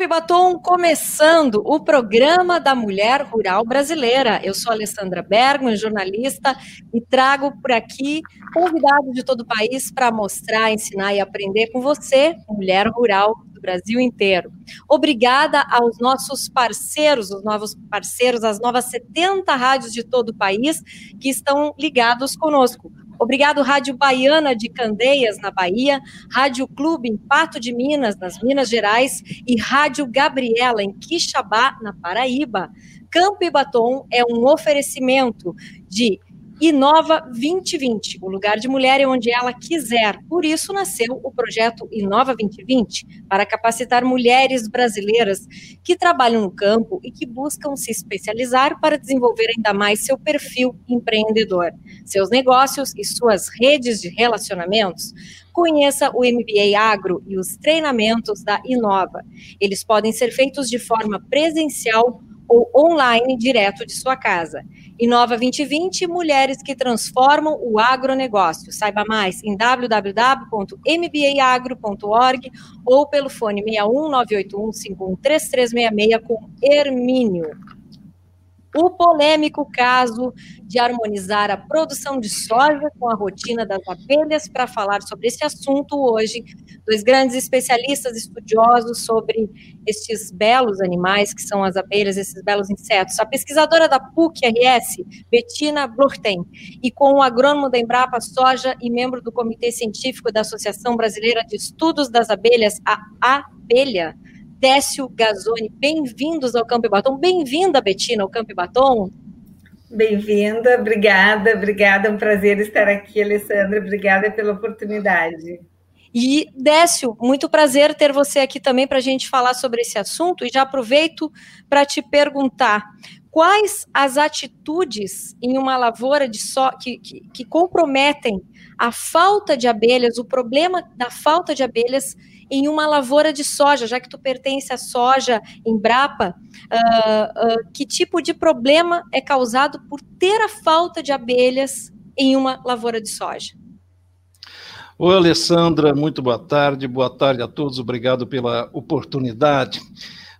E Batom começando o programa da Mulher Rural Brasileira. Eu sou Alessandra Bergman, jornalista, e trago por aqui convidados de todo o país para mostrar, ensinar e aprender com você, mulher rural do Brasil inteiro. Obrigada aos nossos parceiros, os novos parceiros, as novas 70 rádios de todo o país que estão ligados conosco. Obrigado, Rádio Baiana de Candeias, na Bahia, Rádio Clube em Pato de Minas, nas Minas Gerais, e Rádio Gabriela, em Quixabá, na Paraíba. Campo e Batom é um oferecimento de Inova 2020, o lugar de mulher é onde ela quiser. Por isso nasceu o projeto Inova 2020, para capacitar mulheres brasileiras que trabalham no campo e que buscam se especializar para desenvolver ainda mais seu perfil empreendedor, seus negócios e suas redes de relacionamentos. Conheça o MBA Agro e os treinamentos da Inova. Eles podem ser feitos de forma presencial ou online direto de sua casa. Inova 2020, mulheres que transformam o agronegócio. Saiba mais em www.mbaagro.org ou pelo fone 61 981 com Hermínio o polêmico caso de harmonizar a produção de soja com a rotina das abelhas. Para falar sobre esse assunto hoje, dois grandes especialistas estudiosos sobre estes belos animais que são as abelhas, esses belos insetos. A pesquisadora da PUC-RS, Bettina Blurten, e com o agrônomo da Embrapa Soja e membro do Comitê Científico da Associação Brasileira de Estudos das Abelhas, a Abelha, Décio Gazzoni. Bem-vindos ao Campo e Batom. Bem-vinda, Betina, ao Campo e Batom. Bem-vinda, obrigada, obrigada. É um prazer estar aqui, Alessandra. Obrigada pela oportunidade. E, Décio, muito prazer ter você aqui também para a gente falar sobre esse assunto. E já aproveito para te perguntar quais as atitudes em uma lavoura de só que, que, que comprometem a falta de abelhas, o problema da falta de abelhas em uma lavoura de soja, já que tu pertence à soja Embrapa, uh, uh, que tipo de problema é causado por ter a falta de abelhas em uma lavoura de soja? Oi, Alessandra, muito boa tarde, boa tarde a todos, obrigado pela oportunidade.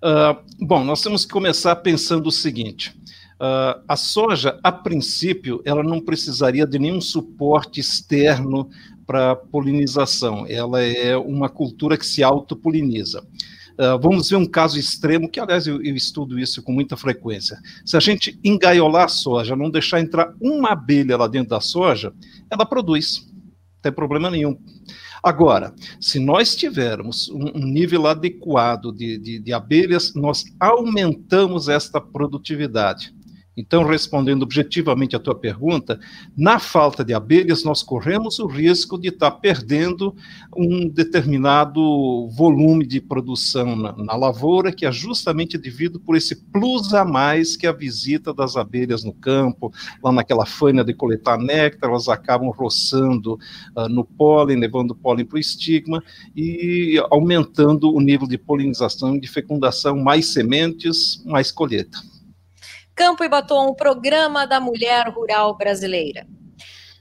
Uh, bom, nós temos que começar pensando o seguinte: Uh, a soja, a princípio, ela não precisaria de nenhum suporte externo para polinização. Ela é uma cultura que se autopoliniza. Uh, vamos ver um caso extremo, que aliás eu, eu, estudo isso com muita frequência. Se a gente engaiolar a soja, não deixar entrar uma abelha lá dentro da soja, ela produz, não tem problema nenhum. Agora, se nós tivermos um, um nível adequado de, de, de abelhas, nós aumentamos esta produtividade. Então, respondendo objetivamente à tua pergunta, na falta de abelhas, nós corremos o risco de estar perdendo um determinado volume de produção na, na lavoura, que é justamente devido por esse plus a mais que a visita das abelhas no campo, lá naquela faina de coletar néctar, elas acabam roçando uh, no pólen, levando o pólen para o estigma e aumentando o nível de polinização e de fecundação, mais sementes, mais colheita. Campo e Batom, o programa da mulher rural brasileira.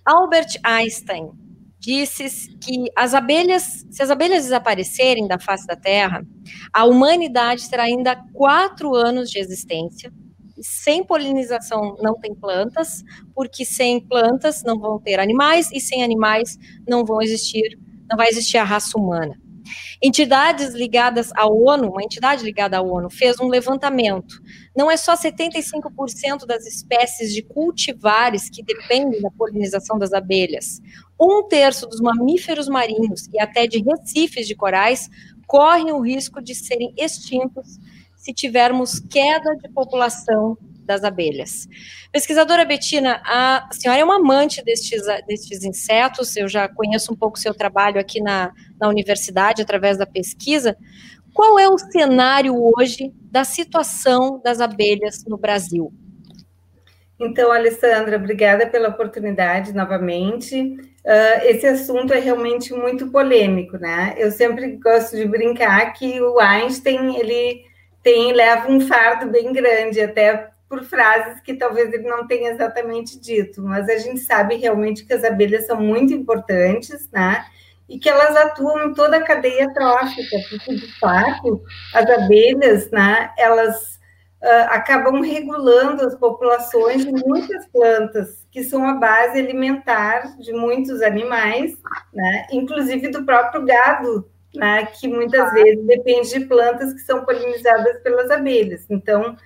Albert Einstein disse que as abelhas, se as abelhas desaparecerem da face da Terra, a humanidade terá ainda quatro anos de existência. Sem polinização não tem plantas, porque sem plantas não vão ter animais e sem animais não vão existir, não vai existir a raça humana. Entidades ligadas à ONU, uma entidade ligada à ONU, fez um levantamento. Não é só 75% das espécies de cultivares que dependem da polinização das abelhas. Um terço dos mamíferos marinhos e até de recifes de corais correm o risco de serem extintos se tivermos queda de população das abelhas. Pesquisadora Betina, a senhora é uma amante destes, destes insetos, eu já conheço um pouco o seu trabalho aqui na, na universidade, através da pesquisa. Qual é o cenário hoje da situação das abelhas no Brasil? Então, Alessandra, obrigada pela oportunidade novamente. Uh, esse assunto é realmente muito polêmico, né? Eu sempre gosto de brincar que o Einstein ele tem leva um fardo bem grande até por frases que talvez ele não tenha exatamente dito, mas a gente sabe realmente que as abelhas são muito importantes, né? e que elas atuam em toda a cadeia trófica, porque, de fato, as abelhas, né, elas uh, acabam regulando as populações de muitas plantas, que são a base alimentar de muitos animais, né, inclusive do próprio gado, né, que muitas vezes depende de plantas que são polinizadas pelas abelhas. Então,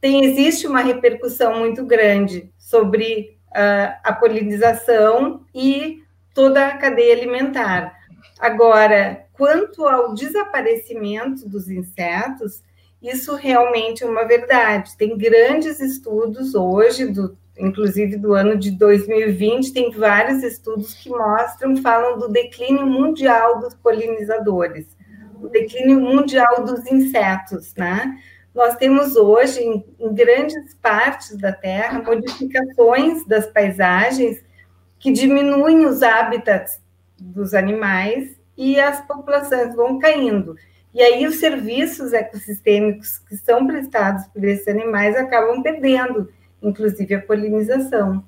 tem, existe uma repercussão muito grande sobre uh, a polinização e toda a cadeia alimentar. Agora, quanto ao desaparecimento dos insetos, isso realmente é uma verdade. Tem grandes estudos hoje, do, inclusive do ano de 2020, tem vários estudos que mostram, falam do declínio mundial dos polinizadores, o declínio mundial dos insetos, né? Nós temos hoje, em, em grandes partes da Terra, modificações das paisagens que diminuem os hábitats dos animais e as populações vão caindo. E aí os serviços ecossistêmicos que são prestados por esses animais acabam perdendo, inclusive a polinização.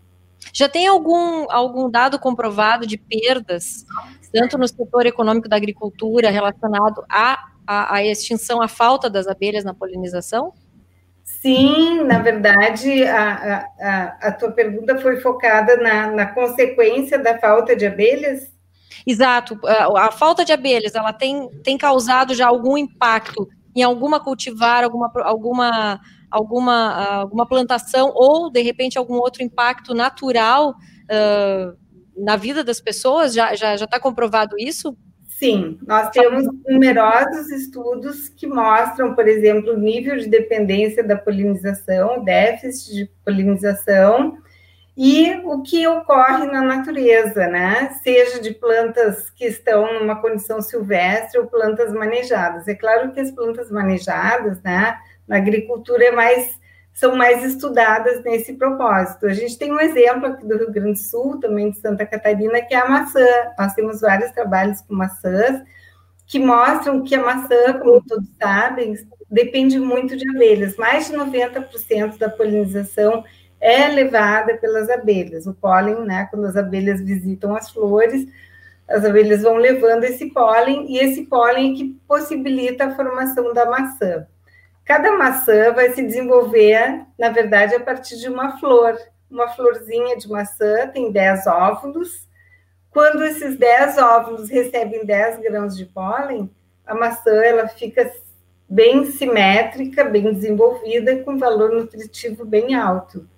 Já tem algum, algum dado comprovado de perdas, tanto no setor econômico da agricultura, relacionado à, à, à extinção, à falta das abelhas na polinização? Sim, na verdade, a, a, a tua pergunta foi focada na, na consequência da falta de abelhas? Exato. A, a, falta de abelhas, ela tem, tem causado já algum impacto em alguma cultivar, alguma, alguma, alguma, alguma plantação, ou, de repente, algum outro impacto natural uh, na vida das pessoas? Já está já, já tá comprovado isso? Sim, nós temos numerosos estudos que mostram, por exemplo, o nível de dependência da polinização, déficit de polinização, e o que ocorre na natureza, né? Seja de plantas que estão numa condição silvestre ou plantas manejadas. É claro que as plantas manejadas, né, na agricultura é mais são mais estudadas nesse propósito. A gente tem um exemplo aqui do Rio Grande do Sul, também de Santa Catarina, que é a maçã. Nós temos vários trabalhos com maçãs que mostram que a maçã, como todos sabem, depende muito de abelhas. Mais de 90% da polinização é levada pelas abelhas. O pólen, né, quando as abelhas visitam as flores, as abelhas vão levando esse pólen, e esse pólen é que possibilita a formação da maçã. Cada maçã vai se desenvolver, na verdade, a partir de uma flor. Uma florzinha de maçã tem 10 óvulos. Quando esses 10 óvulos recebem 10 grãos de pólen, a maçã ela fica bem simétrica, bem desenvolvida, com valor nutritivo bem alto.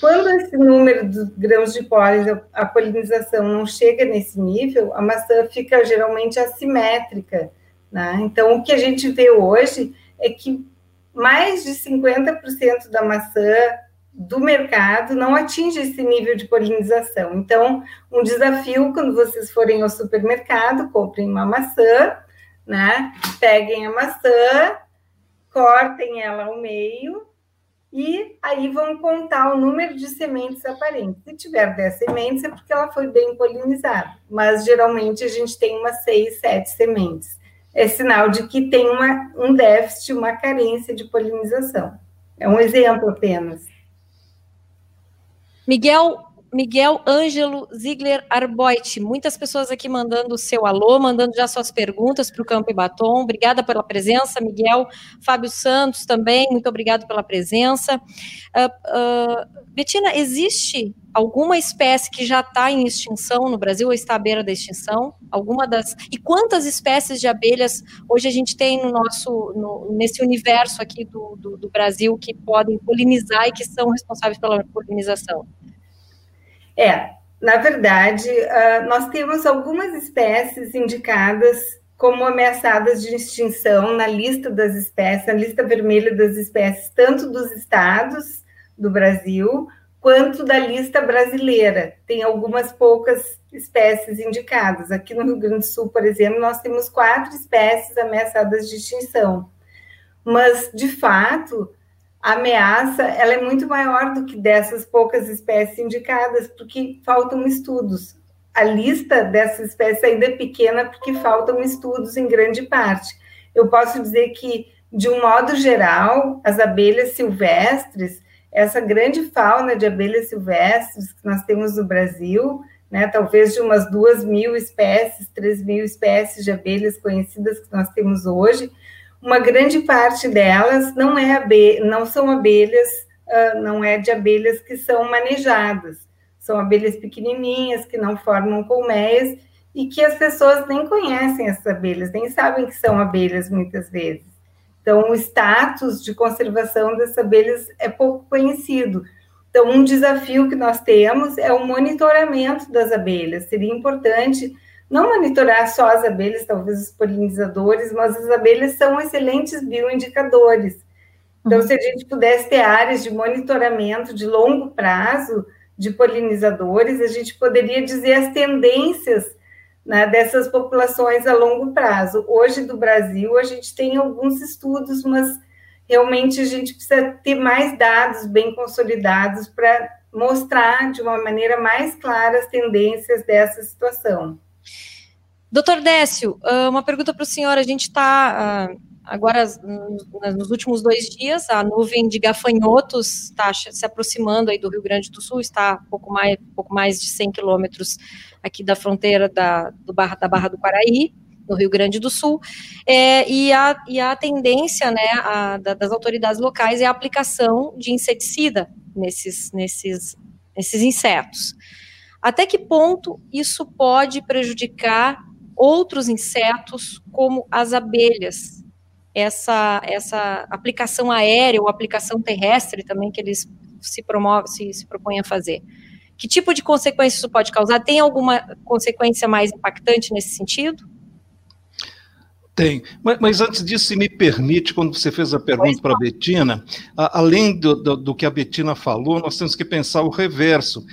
Quando esse número de grãos de pólen, a polinização não chega nesse nível, a maçã fica geralmente assimétrica. Né? Então, o que a gente vê hoje é que mais de 50% da maçã do mercado não atinge esse nível de polinização. Então, um desafio quando vocês forem ao supermercado, comprem uma maçã, né? Peguem a maçã, cortem ela ao meio e aí vão contar o número de sementes aparentes. Se tiver 10 sementes, é porque ela foi bem polinizada, mas geralmente a gente tem umas 6, 7 sementes. É sinal de que tem uma, um déficit, uma carência de polinização. É um exemplo apenas. Miguel, Miguel Ângelo Ziegler Arboit. Muitas pessoas aqui mandando o seu alô, mandando já suas perguntas para o Campo e Batom. Obrigada pela presença, Miguel. Fábio Santos também, muito obrigado pela presença. Uh, uh, Betina, existe alguma espécie que já está em extinção no Brasil ou está à beira da extinção? Alguma das. E quantas espécies de abelhas hoje a gente tem no nosso, no, nesse universo aqui do, do, do Brasil que podem polinizar e que são responsáveis pela polinização? É, na verdade, uh, nós temos algumas espécies indicadas como ameaçadas de extinção na lista das espécies, na lista vermelha das espécies, tanto dos estados do Brasil quanto da lista brasileira. Tem algumas poucas espécies indicadas. Aqui no Rio Grande do Sul, por exemplo, nós temos quatro espécies ameaçadas de extinção. Mas, de fato, a ameaça ela é muito maior do que dessas poucas espécies indicadas, porque faltam estudos. A lista dessas espécies ainda é pequena porque faltam estudos em grande parte. Eu posso dizer que, de um modo geral, as abelhas silvestres, essa grande fauna de abelhas silvestres que nós temos no Brasil, né, talvez de umas duas mil espécies, três mil espécies de abelhas conhecidas que nós temos hoje, uma grande parte delas não, é abelha, não são abelhas, uh, não é de abelhas que são manejadas, são abelhas pequenininhas que não formam colmeias e que as pessoas nem conhecem essas abelhas, nem sabem que são abelhas muitas vezes. Então, o status de conservação dessas abelhas é pouco conhecido. Então, um desafio que nós temos é o monitoramento das abelhas. Seria importante não monitorar só as abelhas, talvez os polinizadores, mas as abelhas são excelentes bioindicadores. Então, uhum. se a gente pudesse ter áreas de monitoramento de longo prazo de polinizadores, a gente poderia dizer as tendências né, dessas populações a longo prazo. Hoje, do Brasil, a gente tem alguns estudos, mas realmente a gente precisa ter mais dados bem consolidados para mostrar de uma maneira mais clara as tendências dessa situação. Doutor Décio, ah, uma pergunta para o senhor. A gente está ah, agora, nos últimos dois dias, a nuvem de gafanhotos está se aproximando aí do Rio Grande do Sul, está pouco mais, pouco mais de 100 quilômetros aqui da fronteira da, do Barra, da Barra do Quaraí, no Rio Grande do Sul, é, e, a, e a tendência né, a, da, das autoridades locais é a aplicação de inseticida nesses, nesses, nesses insetos. Até que ponto isso pode prejudicar outros insetos, como as abelhas? Essa, essa aplicação aérea ou aplicação terrestre também que eles se, promovem, se, se propõem a fazer. Que tipo de consequência isso pode causar? Tem alguma consequência mais impactante nesse sentido? Tem. Mas, mas, antes disso, se me permite, quando você fez a pergunta para a Betina, além do, do, do, que a Betina falou, nós temos que pensar o reverso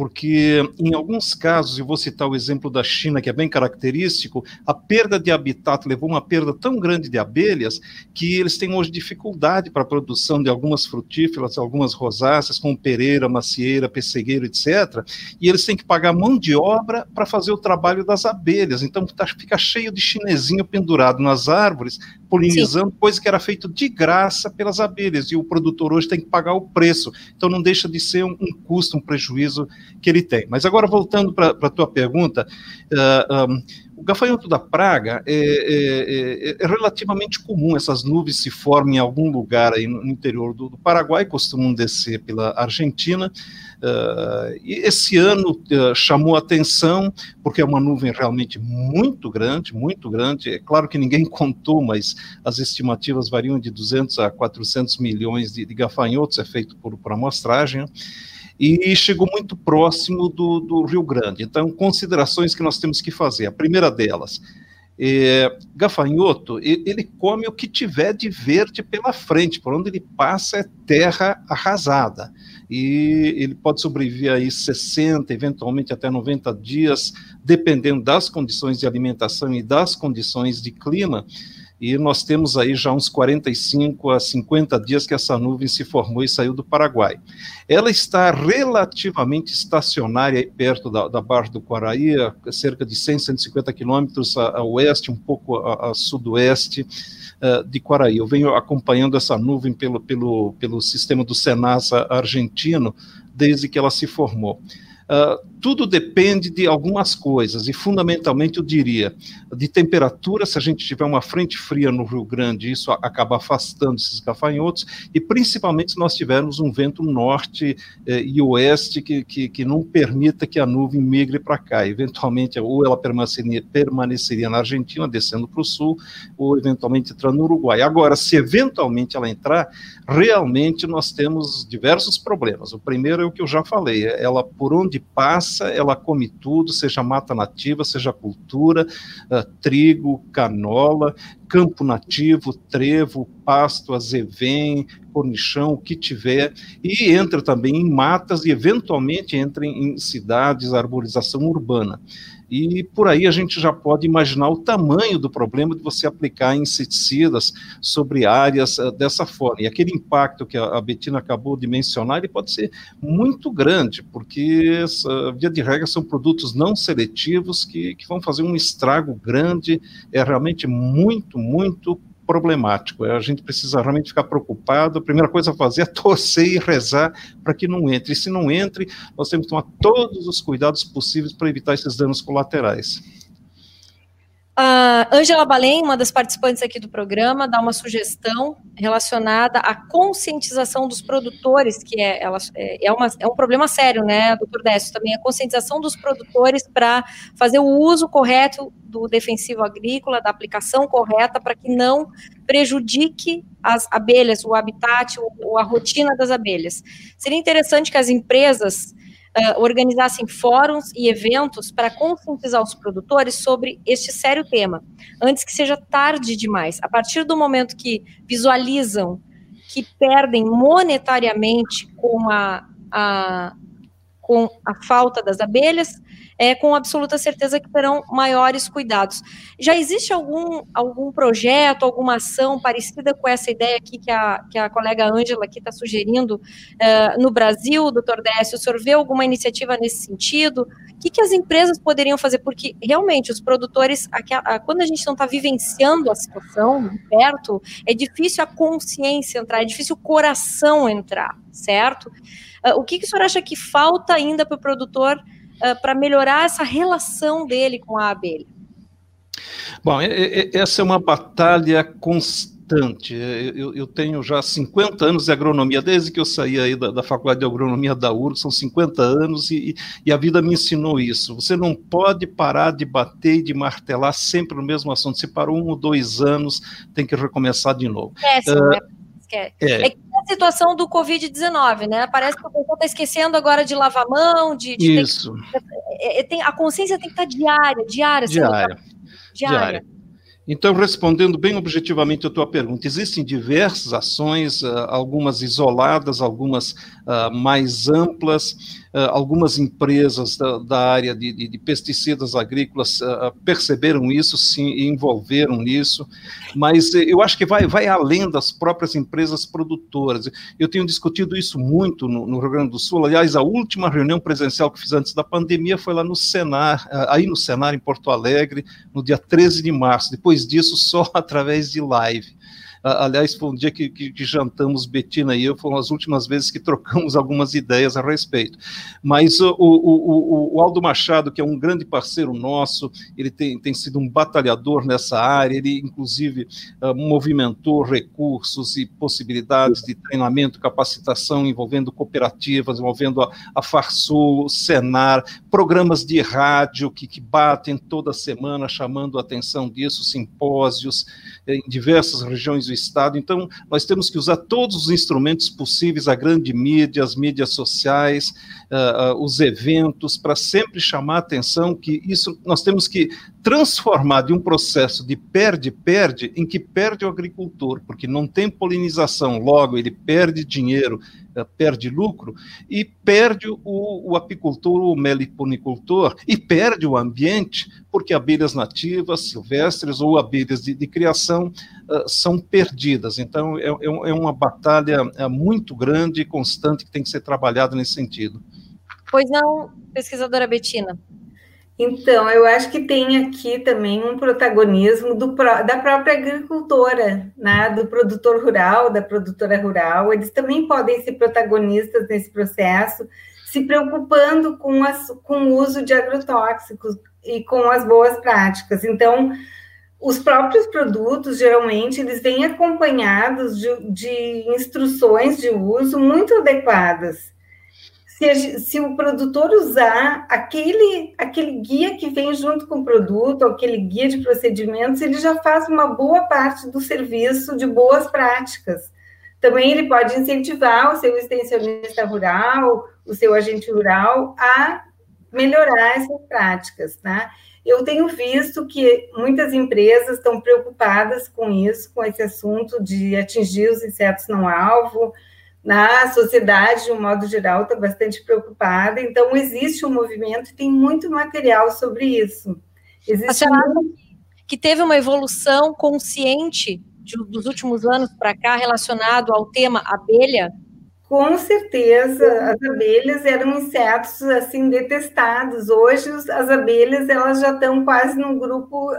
porque em alguns casos, e vou citar o exemplo da China, que é bem característico, a perda de habitat levou uma perda tão grande de abelhas que eles têm hoje dificuldade para a produção de algumas frutíferas, algumas rosáceas, como pereira, macieira, pessegueiro, etc. E eles têm que pagar mão de obra para fazer o trabalho das abelhas. Então tá, fica cheio de chinesinho pendurado nas árvores, polinizando, Sim. coisa que era feito de graça pelas abelhas, e o produtor hoje tem que pagar o preço. Então não deixa de ser um, um custo, um prejuízo que ele tem. Mas agora, voltando para a tua pergunta, uh, um, o gafanhoto da praga é, é, é, é, relativamente comum, essas nuvens se formam em algum lugar aí no, interior do, do Paraguai, costumam descer pela Argentina, uh, e esse ano uh, chamou atenção, porque é uma nuvem realmente muito grande, muito grande, é claro que ninguém contou, mas as estimativas variam de 200 a 400 milhões de, de gafanhotos, é feito por, por amostragem, e chegou muito próximo do, do Rio Grande. Então, considerações que nós temos que fazer. A primeira delas, é, gafanhoto, ele come o que tiver de verde pela frente, por onde ele passa é terra arrasada. E ele pode sobreviver aí 60, eventualmente até 90 dias, dependendo das condições de alimentação e das condições de clima e nós temos aí já uns 45 a 50 dias que essa nuvem se formou e saiu do Paraguai. Ela está relativamente estacionária perto da, da Barra do Quaraí, a cerca de 100, 150 quilômetros a, a, oeste, um pouco a, a sudoeste uh, de Quaraí. Eu venho acompanhando essa nuvem pelo, pelo, pelo sistema do Senasa argentino desde que ela se formou. Uh, tudo depende de algumas coisas, e fundamentalmente eu diria de temperatura, se a gente tiver uma frente fria no Rio Grande, isso acaba afastando esses gafanhotos, e principalmente se nós tivermos um vento norte eh, e oeste que, que, que, não permita que a nuvem migre para cá. Eventualmente, ou ela permaneceria, permaneceria na Argentina, descendo para o sul, ou eventualmente entrando no Uruguai. Agora, se eventualmente ela entrar, realmente nós temos diversos problemas. O primeiro é o que eu já falei, ela por onde passa, ela come tudo, seja mata nativa, seja cultura, uh, trigo, canola, campo nativo, trevo, pasto, azevém, cornichão, o que tiver, e entra também em matas e eventualmente entra em cidades, arborização urbana. E por aí a gente já pode imaginar o tamanho do problema de você aplicar inseticidas sobre áreas uh, dessa forma. E aquele impacto que a, Betina acabou de mencionar, ele pode ser muito grande, porque, via de regra, são produtos não seletivos que, que vão fazer um estrago grande, é realmente muito, muito problemático. A gente precisa realmente ficar preocupado. A primeira coisa a fazer é torcer e rezar para que não entre. E se não entre, nós temos que tomar todos os cuidados possíveis para evitar esses danos colaterais. A Angela Balém, uma das participantes aqui do programa, dá uma sugestão relacionada à conscientização dos produtores, que é, ela, é, é, uma, é um problema sério, né, doutor Décio? Também a conscientização dos produtores para fazer o uso correto do defensivo agrícola, da aplicação correta, para que não prejudique as abelhas, o habitat ou a rotina das abelhas. Seria interessante que as empresas uh, organizassem fóruns e eventos para conscientizar os produtores sobre este sério tema, antes que seja tarde demais. A partir do momento que visualizam que perdem monetariamente com a, a, com a falta das abelhas, é, com absoluta certeza que terão maiores cuidados. Já existe algum, algum projeto, alguma ação parecida com essa ideia aqui que a, que a colega Ângela aqui está sugerindo uh, no Brasil, doutor Décio? O senhor vê alguma iniciativa nesse sentido? O que, que as empresas poderiam fazer? Porque realmente os produtores, quando a gente não está vivenciando a situação de perto, é difícil a consciência entrar, é difícil o coração entrar, certo? Uh, o que, que o senhor acha que falta ainda para o produtor? uh, para melhorar essa relação dele com a abelha? Bom, essa é uma batalha constante. Eu, eu, tenho já 50 anos de agronomia, desde que eu saí aí da, da Faculdade de Agronomia da URG, são 50 anos, e, e, a vida me ensinou isso. Você não pode parar de bater e de martelar sempre no mesmo assunto. Se parou um ou dois anos, tem que recomeçar de novo. Péssimo, uh, né? É, é. é a situação do Covid-19, né? Parece que o pessoal está esquecendo agora de lavar a mão, de. de Isso. Ter, é, é, tem, a consciência tem que estar diária, diária. Diária. Diária. diária. Então, respondendo bem objetivamente a tua pergunta, existem diversas ações, uh, algumas isoladas, algumas uh, mais amplas, algumas empresas da, da área de, de, de, pesticidas agrícolas uh, perceberam isso, se envolveram nisso, mas eu acho que vai, vai além das próprias empresas produtoras. Eu tenho discutido isso muito no, no, Rio Grande do Sul. Aliás, a última reunião presencial que fiz antes da pandemia foi lá no Senar, aí no Senar, em Porto Alegre, no dia 13 de março. Depois disso, só através de live. Aliás, foi um dia que, que, que, jantamos, Betina e eu, foram as últimas vezes que trocamos algumas ideias a respeito. Mas o, o, o, o Aldo Machado, que é um grande parceiro nosso, ele tem, tem sido um batalhador nessa área, ele, inclusive, uh, movimentou recursos e possibilidades de treinamento, capacitação envolvendo cooperativas, envolvendo a, a Farsul, o Senar, programas de rádio que, que batem toda semana, chamando a atenção disso, simpósios em diversas regiões do Estado. Então, nós temos que usar todos os instrumentos possíveis, a grande mídia, as mídias sociais, uh, uh, os eventos, para sempre chamar a atenção que isso nós temos que transformar de um processo de perde-perde em que perde o agricultor, porque não tem polinização, logo ele perde dinheiro, uh, perde lucro, e perde o, o apicultor, o meliponicultor, e perde o ambiente, porque abelhas nativas, silvestres ou abelhas de, de criação uh, são perdidas. Então, é, é, é uma batalha é, muito grande e constante que tem que ser trabalhada nesse sentido. Pois não, pesquisadora Betina? Então, eu acho que tem aqui também um protagonismo do, da própria agricultora, né? do produtor rural, da produtora rural. Eles também podem ser protagonistas nesse processo, se preocupando com, as, com o uso de agrotóxicos e com as boas práticas. Então, os próprios produtos, geralmente, eles vêm acompanhados de, de instruções de uso muito adequadas se, se, o produtor usar aquele, aquele guia que vem junto com o produto, aquele guia de procedimentos, ele já faz uma boa parte do serviço de boas práticas. Também ele pode incentivar o seu extensionista rural, o seu agente rural a melhorar essas práticas, tá? Eu tenho visto que muitas empresas estão preocupadas com isso, com esse assunto de atingir os insetos não alvo, na sociedade, de um modo geral, está bastante preocupada. Então, existe um movimento e tem muito material sobre isso. Existe um... que teve uma evolução consciente de, dos últimos anos para cá relacionado ao tema abelha? Com certeza, as abelhas eram insetos assim detestados. Hoje as abelhas elas já estão quase num grupo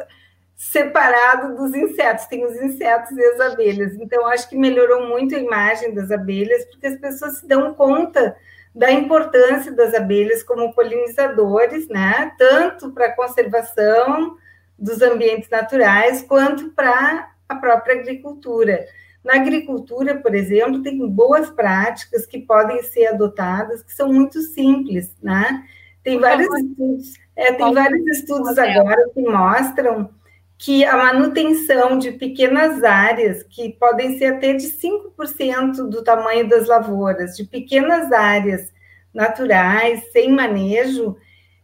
separado dos insetos, tem os insetos e as abelhas. Então, acho que melhorou muito a imagem das abelhas, porque as pessoas se dão conta da importância das abelhas como polinizadores, né? Tanto para a conservação dos ambientes naturais, quanto para a própria agricultura. Na agricultura, por exemplo, tem boas práticas que podem ser adotadas, que são muito simples, né? Tem vários estudos, é, tem vários estudos agora que mostram que a manutenção de pequenas áreas, que podem ser até de 5% do tamanho das lavouras, de pequenas áreas naturais, sem manejo,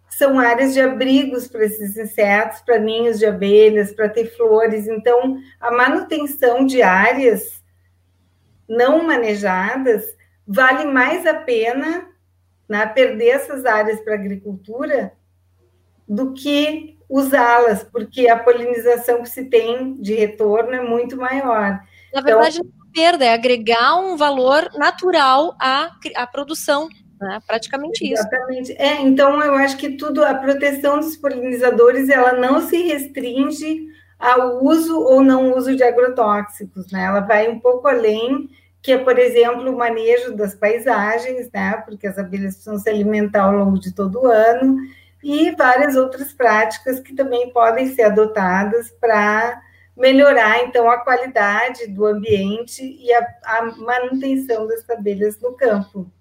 são áreas de abrigos para esses insetos, para ninhos de abelhas, para ter flores. Então, a manutenção de áreas não manejadas vale mais a pena né, perder essas áreas para agricultura do que usá-las, porque a polinização que se tem de retorno é muito maior. Na verdade, então, não é perda, é agregar um valor natural à, à produção. Né? Praticamente isso. Exatamente. É, então eu acho que tudo, a proteção dos polinizadores, ela não se restringe ao uso ou não uso de agrotóxicos, né? Ela vai um pouco além, que é, por exemplo, o manejo das paisagens, né? Porque as abelhas precisam se alimentar ao longo de todo o ano, e várias outras práticas que também podem ser adotadas para melhorar, então, a qualidade do ambiente e a, a manutenção das abelhas no campo.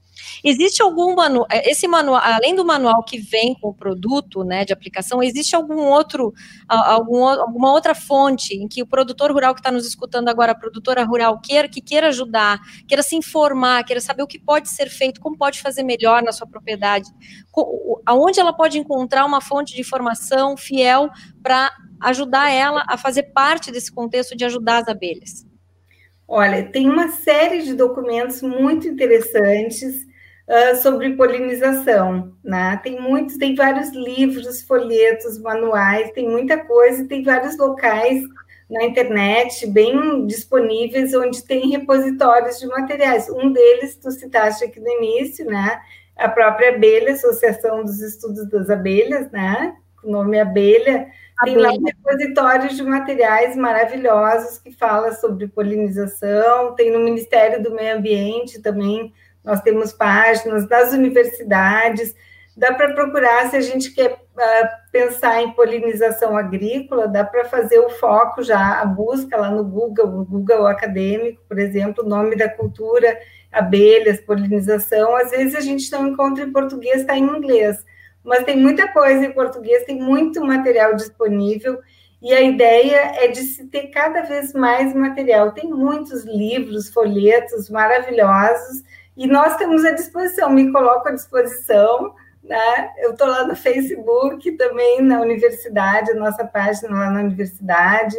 Existe algum manual, é, esse manual, além do manual que vem com o produto, né, de aplicação, existe algum outro, algum, alguma outra fonte em que o produtor rural que está nos escutando agora, a produtora rural queira, que queira ajudar, queira se informar, queira saber o que pode ser feito, como pode fazer melhor na sua propriedade, aonde ela pode encontrar uma fonte de informação fiel para ajudar ela a fazer parte desse contexto de ajudar as abelhas? Olha, tem uma série de documentos muito interessantes uh, sobre polinização, né? Tem muitos, tem vários livros, folhetos, manuais, tem muita coisa, tem vários locais na internet bem disponíveis onde tem repositórios de materiais. Um deles tu citaste aqui no início, né? A própria abelha, Associação dos Estudos das Abelhas, né? O nome Abelha tem lá um repositório de materiais maravilhosos que fala sobre polinização, tem no Ministério do Meio Ambiente também, nós temos páginas das universidades, dá para procurar se a gente quer uh, pensar em polinização agrícola, dá para fazer o foco já, a busca lá no Google, o Google Acadêmico, por exemplo, o nome da cultura, abelhas, polinização, às vezes a gente não encontra em português, está em inglês, mas tem muita coisa em português, tem muito material disponível, e a ideia é de se ter cada vez mais material. Tem muitos livros, folhetos maravilhosos, e nós temos à disposição, me coloco à disposição, né? Eu estou lá no Facebook, também na universidade, nossa página lá na universidade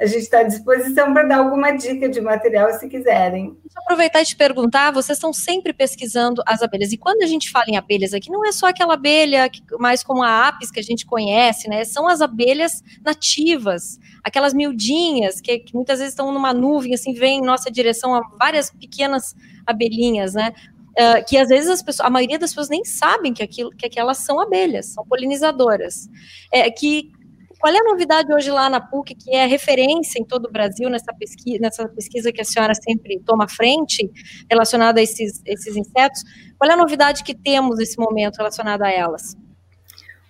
a gente está à disposição para dar alguma dica de material se quiserem. Deixa aproveitar e te perguntar, vocês estão sempre pesquisando as abelhas, e quando a gente fala em abelhas aqui, não é só aquela abelha mais como a apis que a gente conhece, né? São as abelhas nativas, aquelas miudinhas que, que muitas vezes estão numa nuvem, assim, vem em nossa direção várias pequenas abelhinhas, né? Uh, que às vezes as pessoas, a maioria das pessoas nem sabem que, aquilo, que aquelas são abelhas, são polinizadoras, é, que qual é a novidade hoje lá na PUC, que é referência em todo o Brasil nessa pesquisa, nessa pesquisa que a senhora sempre toma frente, relacionada a esses, esses insetos? Qual é a novidade que temos nesse momento relacionada a elas?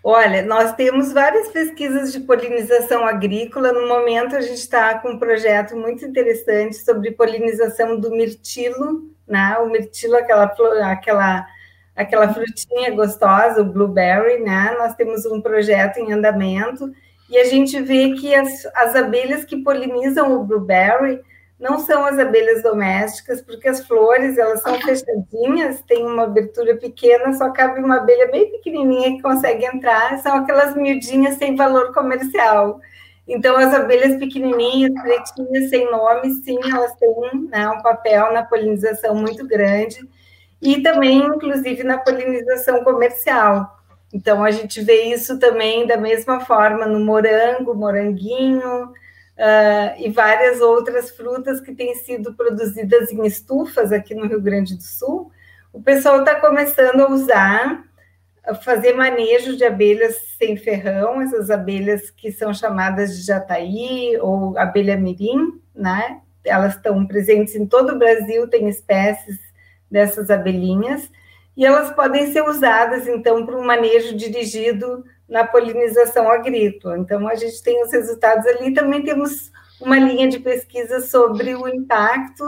Olha, nós temos várias pesquisas de polinização agrícola. No momento, a gente está com um projeto muito interessante sobre polinização do mirtilo, né? O mirtilo, aquela, aquela, aquela frutinha gostosa, o blueberry, né? Nós temos um projeto em andamento e a gente vê que as, as abelhas que polinizam o blueberry não são as abelhas domésticas, porque as flores elas são fechadinhas, tem uma abertura pequena, só cabe uma abelha bem pequenininha que consegue entrar, são aquelas miudinhas sem valor comercial. Então, as abelhas pequenininhas, pretinhas, sem nome, sim, elas têm né, um papel na polinização muito grande, e também, inclusive, na polinização comercial. Então, a gente vê isso também da mesma forma no morango, moranguinho, uh, e várias outras frutas que têm sido produzidas em estufas aqui no Rio Grande do Sul. O pessoal está começando a usar fazer manejo de abelhas sem ferrão, essas abelhas que são chamadas de jataí ou abelha mirim, né? Elas estão presentes em todo o Brasil, tem espécies dessas abelhinhas, e elas podem ser usadas, então, para um manejo dirigido na polinização agrícola. Então, a gente tem os resultados ali. Também temos uma linha de pesquisa sobre o impacto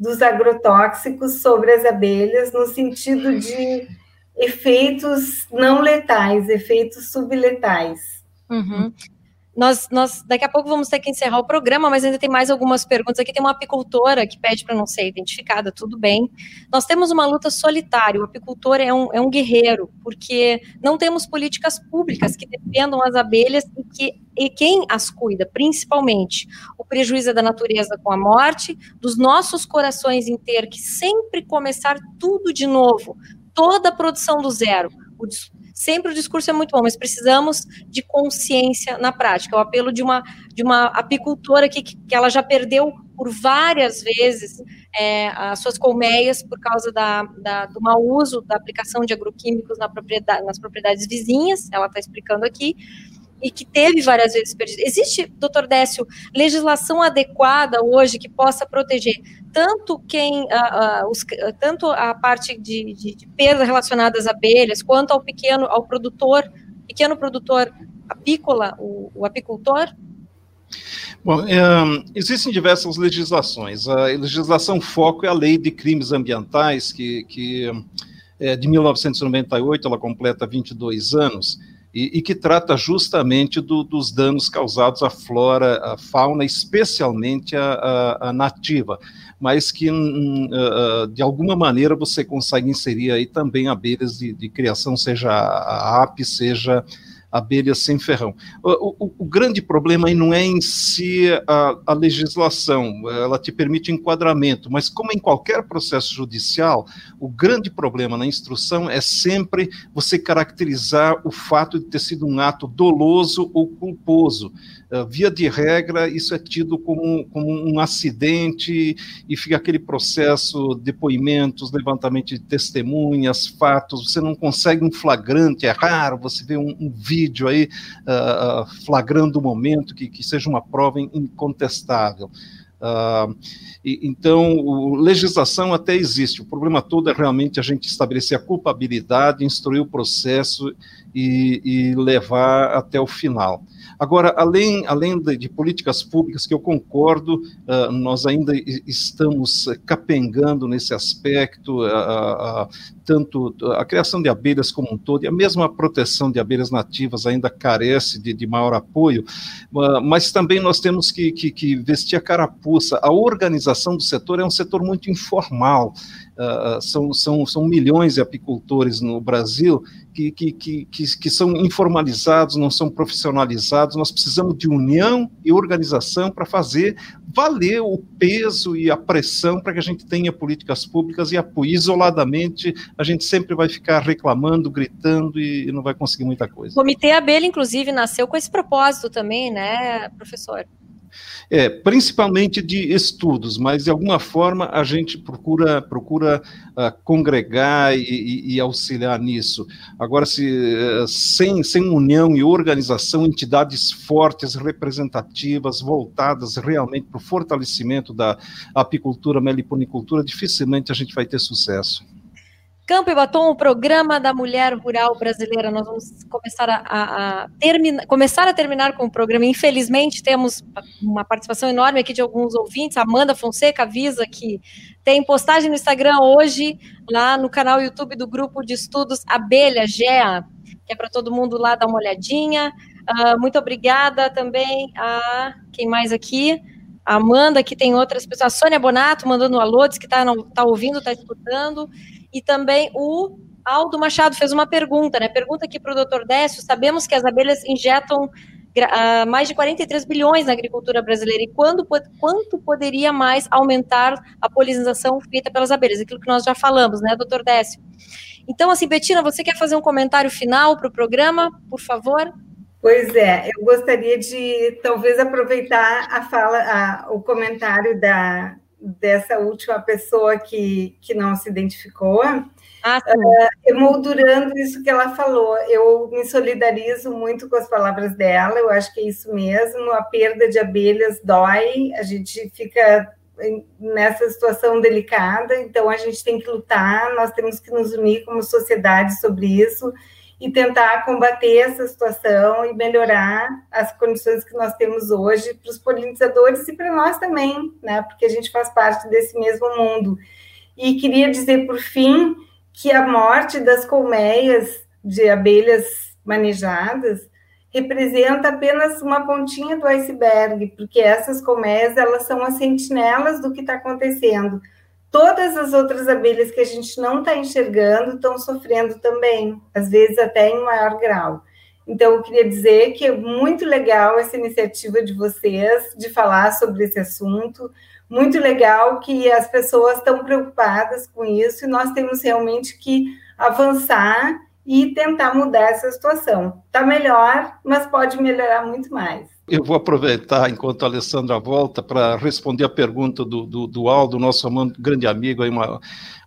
dos agrotóxicos sobre as abelhas, no sentido de efeitos não letais, efeitos subletais. Uhum. Nós, nós, daqui a pouco vamos ter que encerrar o programa, mas ainda tem mais algumas perguntas. Aqui tem uma apicultora que pede para não ser identificada, tudo bem. Nós temos uma luta solitária, o apicultor é um, é um guerreiro, porque não temos políticas públicas que defendam as abelhas e, que, e quem as cuida, principalmente. O prejuízo é da natureza com a morte, dos nossos corações em ter que sempre começar tudo de novo, toda a produção do zero. O, sempre o discurso é muito bom, mas precisamos de consciência na prática. O apelo de uma, de uma apicultora que, que ela já perdeu por várias vezes é, as suas colmeias por causa da, da, do mau uso da aplicação de agroquímicos na propriedade, nas propriedades vizinhas, ela está explicando aqui, e que teve várias vezes perdido. Existe, doutor Décio, legislação adequada hoje que possa proteger tanto quem, uh, uh, os, uh, tanto a parte de, de, de, perda relacionada às abelhas, quanto ao pequeno, ao produtor, pequeno produtor apícola, o, o apicultor? Bom, é, existem diversas legislações. A legislação foco é a Lei de Crimes Ambientais, que, que é de 1998, ela completa 22 anos, e, e que trata justamente do, dos danos causados à flora, à fauna, especialmente a, a, a nativa, mas que uh, de alguma maneira você consegue inserir aí também abelhas de, de criação, seja a ape, seja abelhas sem ferrão. O, o, o, grande problema aí não é em si a, a, legislação, ela te permite enquadramento, mas como em qualquer processo judicial, o grande problema na instrução é sempre você caracterizar o fato de ter sido um ato doloso ou culposo. Uh, via de regra, isso é tido como, como um acidente e fica aquele processo, depoimentos, levantamento de testemunhas, fatos, você não consegue um flagrante, é raro você vê um, um vídeo aí uh, flagrando o momento que, que seja uma prova incontestável. Uh, e, então, o, legislação até existe, o problema todo é realmente a gente estabelecer a culpabilidade, instruir o processo e, e levar até o final. Agora, além, além de, de, políticas públicas, que eu concordo, uh, nós ainda estamos capengando nesse aspecto, uh, uh, tanto a criação de abelhas como um todo, e a mesma proteção de abelhas nativas ainda carece de, de maior apoio, mas também nós temos que, que, que vestir a carapuça. A organização do setor é um setor muito informal, Uh, são, são, são milhões de apicultores no Brasil que, que, que, que, são informalizados, não são profissionalizados. Nós precisamos de união e organização para fazer valer o peso e a pressão para que a gente tenha políticas públicas e apoio. Isoladamente, a gente sempre vai ficar reclamando, gritando e não vai conseguir muita coisa. O Comitê Abelha, inclusive, nasceu com esse propósito também, né, professor? É, principalmente de estudos, mas de alguma forma a gente procura, procura uh, congregar e, e, e, auxiliar nisso. Agora, se, uh, sem, sem união e organização, entidades fortes, representativas, voltadas realmente para o fortalecimento da apicultura, meliponicultura, dificilmente a gente vai ter sucesso. Campo e Batom, o programa da mulher rural brasileira. Nós vamos começar a, a, a terminar, começar a terminar com o programa. Infelizmente, temos uma participação enorme aqui de alguns ouvintes. Amanda Fonseca avisa que tem postagem no Instagram hoje, lá no canal YouTube do grupo de estudos Abelha GEA, que é para todo mundo lá dar uma olhadinha. Uh, muito obrigada também a quem mais aqui? A Amanda, que tem outras pessoas. A Sônia Bonato mandando um alô, diz que está tá ouvindo, está escutando. E também o Aldo Machado fez uma pergunta, né? Pergunta aqui para o doutor Décio: sabemos que as abelhas injetam uh, mais de 43 bilhões na agricultura brasileira, e quando, quanto poderia mais aumentar a polinização feita pelas abelhas? Aquilo que nós já falamos, né, doutor Décio? Então, assim, Betina, você quer fazer um comentário final para o programa, por favor? Pois é, eu gostaria de talvez aproveitar a fala, a, o comentário da dessa última pessoa que, que não se identificou, ah, uh, emoldurando isso que ela falou. Eu me solidarizo muito com as palavras dela, eu acho que é isso mesmo. A perda de abelhas dói, a gente fica nessa situação delicada, então a gente tem que lutar, nós temos que nos unir como sociedade sobre isso e tentar combater essa situação e melhorar as condições que nós temos hoje para os polinizadores e para nós também, né? Porque a gente faz parte desse mesmo mundo. E queria dizer, por fim, que a morte das colmeias de abelhas manejadas representa apenas uma pontinha do iceberg, porque essas colmeias elas são as sentinelas do que está acontecendo todas as outras abelhas que a gente não está enxergando estão sofrendo também, às vezes até em maior grau. Então, eu queria dizer que é muito legal essa iniciativa de vocês de falar sobre esse assunto, muito legal que as pessoas estão preocupadas com isso e nós temos realmente que avançar e tentar mudar essa situação. Está melhor, mas pode melhorar muito mais. Eu vou aproveitar, enquanto a Alessandra volta, para responder a pergunta do, do, do Aldo, nosso grande amigo, aí uma,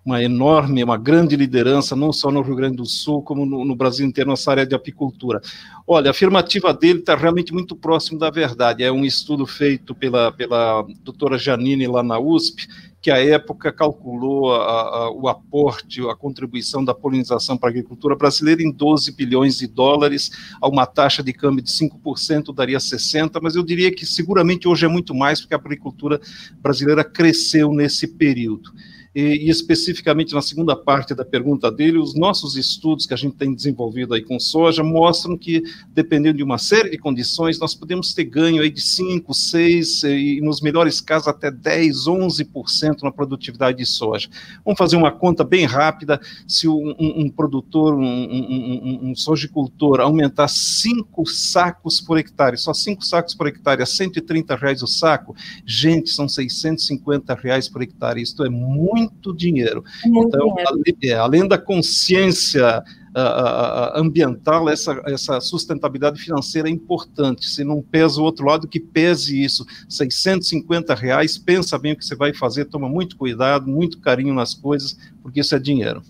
uma enorme, uma grande liderança, não só no Rio Grande do Sul, como no, no Brasil inteiro, nessa área de apicultura. Olha, a afirmativa dele está realmente muito próximo da verdade. É um estudo feito pela, pela doutora Janine lá na USP, que à época calculou a, a, o aporte, a contribuição da polinização para a agricultura brasileira em 12 bilhões de dólares, a uma taxa de câmbio de 5% daria 60, mas eu diria que seguramente hoje é muito mais, porque a agricultura brasileira cresceu nesse período e, e, especificamente na segunda parte da pergunta dele, os nossos estudos que a gente tem desenvolvido aí com soja mostram que, dependendo de uma série de condições, nós podemos ter ganho aí de 5, 6 e, nos melhores casos, até 10, 11% na produtividade de soja. Vamos fazer uma conta bem rápida, se um, um, um produtor, um, um, um sojicultor aumentar 5 sacos por hectare, só 5 sacos por hectare, a 130 reais o saco, gente, são 650 reais por hectare, isto é muito muito dinheiro. Muito então, dinheiro. Além, é, além, da consciência uh, ambiental, essa, essa sustentabilidade financeira é importante. Se não pesa o outro lado, que pese isso. 650 reais, pensa bem o que você vai fazer, toma muito cuidado, muito carinho nas coisas, porque isso é dinheiro.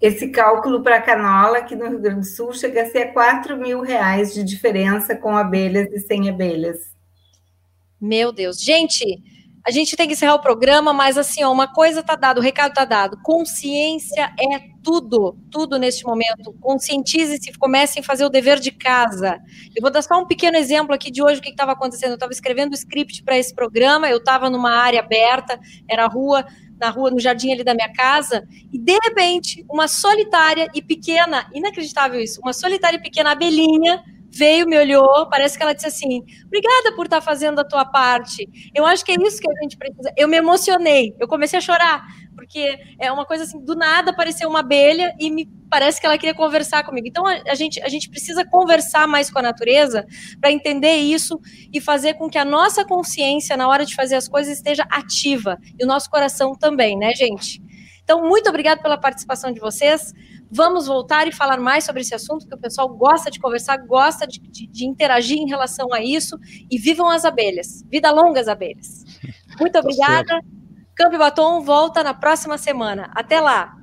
Esse cálculo para canola aqui no Rio Grande do Sul chega a ser 4 mil reais de diferença com abelhas e sem abelhas. Meu Deus. Gente, a gente tem que encerrar o programa, mas assim, ó, uma coisa está dada, o recado está dado. Consciência é tudo, tudo neste momento. Conscientize-se, comecem a fazer o dever de casa. Eu vou dar só um pequeno exemplo aqui de hoje o que estava acontecendo. Eu estava escrevendo o script para esse programa, eu estava numa área aberta, era a rua, na rua, no jardim ali da minha casa, e de repente, uma solitária e pequena, inacreditável isso, uma solitária e pequena abelhinha veio, me olhou, parece que ela disse assim: obrigada por estar fazendo a tua parte. Eu acho que é isso que a gente precisa. Eu me emocionei, eu comecei a chorar, porque é uma coisa assim: do nada apareceu uma abelha e me parece que ela queria conversar comigo. Então a, gente, a gente precisa conversar mais com a natureza para entender isso e fazer com que a nossa consciência, na hora de fazer as coisas, esteja ativa e o nosso coração também, né, gente? Então, muito obrigada pela participação de vocês. Vamos voltar e falar mais sobre esse assunto, que o pessoal gosta de conversar, gosta de, de, de interagir em relação a isso. E vivam as abelhas. Vida longa as abelhas. Muito tá obrigada. Campo Batom volta na próxima semana. Até lá.